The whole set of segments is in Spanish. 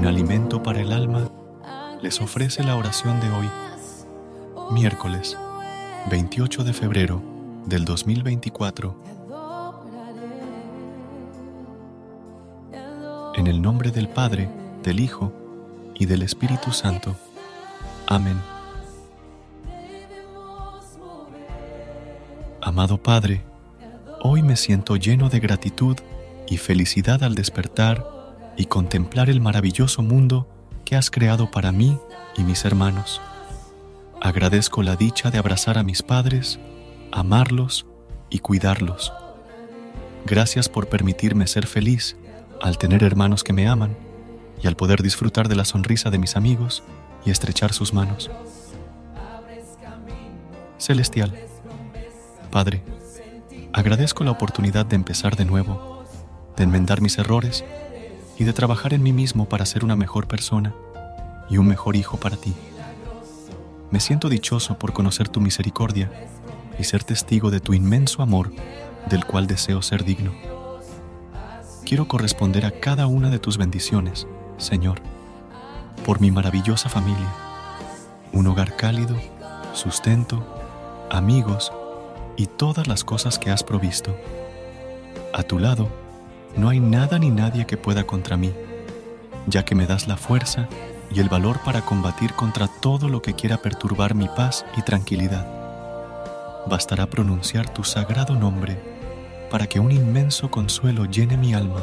Un alimento para el alma les ofrece la oración de hoy, miércoles 28 de febrero del 2024. En el nombre del Padre, del Hijo y del Espíritu Santo. Amén. Amado Padre, hoy me siento lleno de gratitud y felicidad al despertar y contemplar el maravilloso mundo que has creado para mí y mis hermanos. Agradezco la dicha de abrazar a mis padres, amarlos y cuidarlos. Gracias por permitirme ser feliz al tener hermanos que me aman y al poder disfrutar de la sonrisa de mis amigos y estrechar sus manos. Celestial, Padre, agradezco la oportunidad de empezar de nuevo, de enmendar mis errores y de trabajar en mí mismo para ser una mejor persona y un mejor hijo para ti. Me siento dichoso por conocer tu misericordia y ser testigo de tu inmenso amor del cual deseo ser digno. Quiero corresponder a cada una de tus bendiciones, Señor, por mi maravillosa familia, un hogar cálido, sustento, amigos y todas las cosas que has provisto. A tu lado, no hay nada ni nadie que pueda contra mí, ya que me das la fuerza y el valor para combatir contra todo lo que quiera perturbar mi paz y tranquilidad. Bastará pronunciar tu sagrado nombre para que un inmenso consuelo llene mi alma.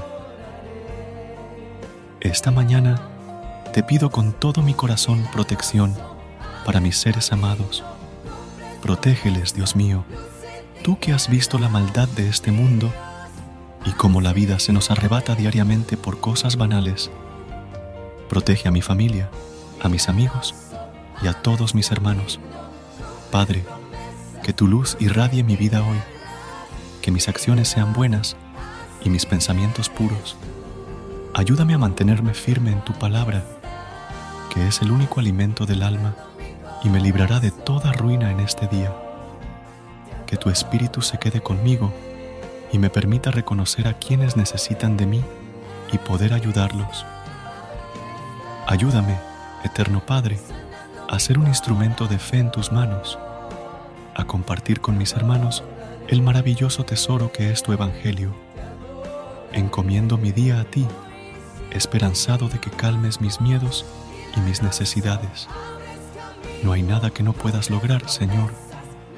Esta mañana te pido con todo mi corazón protección para mis seres amados. Protégeles, Dios mío, tú que has visto la maldad de este mundo y cómo la vida se nos arrebata diariamente por cosas banales. Protege a mi familia, a mis amigos y a todos mis hermanos. Padre, que tu luz irradie mi vida hoy, que mis acciones sean buenas y mis pensamientos puros. Ayúdame a mantenerme firme en tu palabra, que es el único alimento del alma y me librará de toda ruina en este día. Que tu espíritu se quede conmigo y me permita reconocer a quienes necesitan de mí y poder ayudarlos. Ayúdame, Eterno Padre, a ser un instrumento de fe en tus manos, a compartir con mis hermanos el maravilloso tesoro que es tu Evangelio. Encomiendo mi día a ti, esperanzado de que calmes mis miedos y mis necesidades. No hay nada que no puedas lograr, Señor,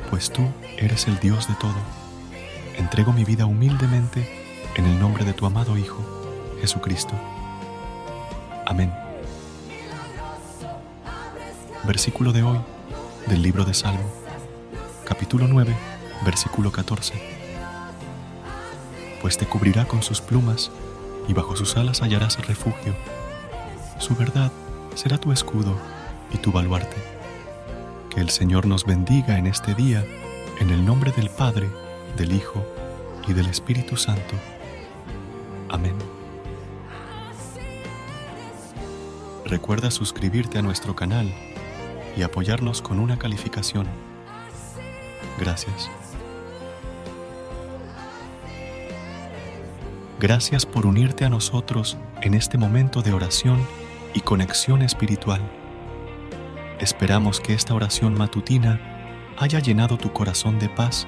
pues tú eres el Dios de todo. Entrego mi vida humildemente en el nombre de tu amado Hijo, Jesucristo. Amén. Versículo de hoy del libro de Salmo, capítulo 9, Versículo 14. Pues te cubrirá con sus plumas y bajo sus alas hallarás refugio. Su verdad será tu escudo y tu baluarte. Que el Señor nos bendiga en este día, en el nombre del Padre, del Hijo y del Espíritu Santo. Amén. Recuerda suscribirte a nuestro canal y apoyarnos con una calificación. Gracias. Gracias por unirte a nosotros en este momento de oración y conexión espiritual. Esperamos que esta oración matutina haya llenado tu corazón de paz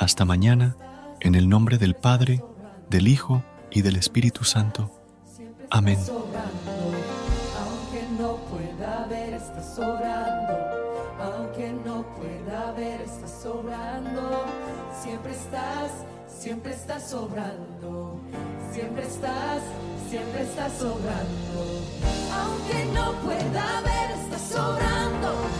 Hasta mañana, en el nombre del Padre, del Hijo y del Espíritu Santo. Amén. Aunque no pueda ver, está sobrando. Aunque no pueda ver, está sobrando. Siempre estás, siempre estás sobrando. Siempre estás, siempre estás sobrando. Aunque no pueda ver, está sobrando.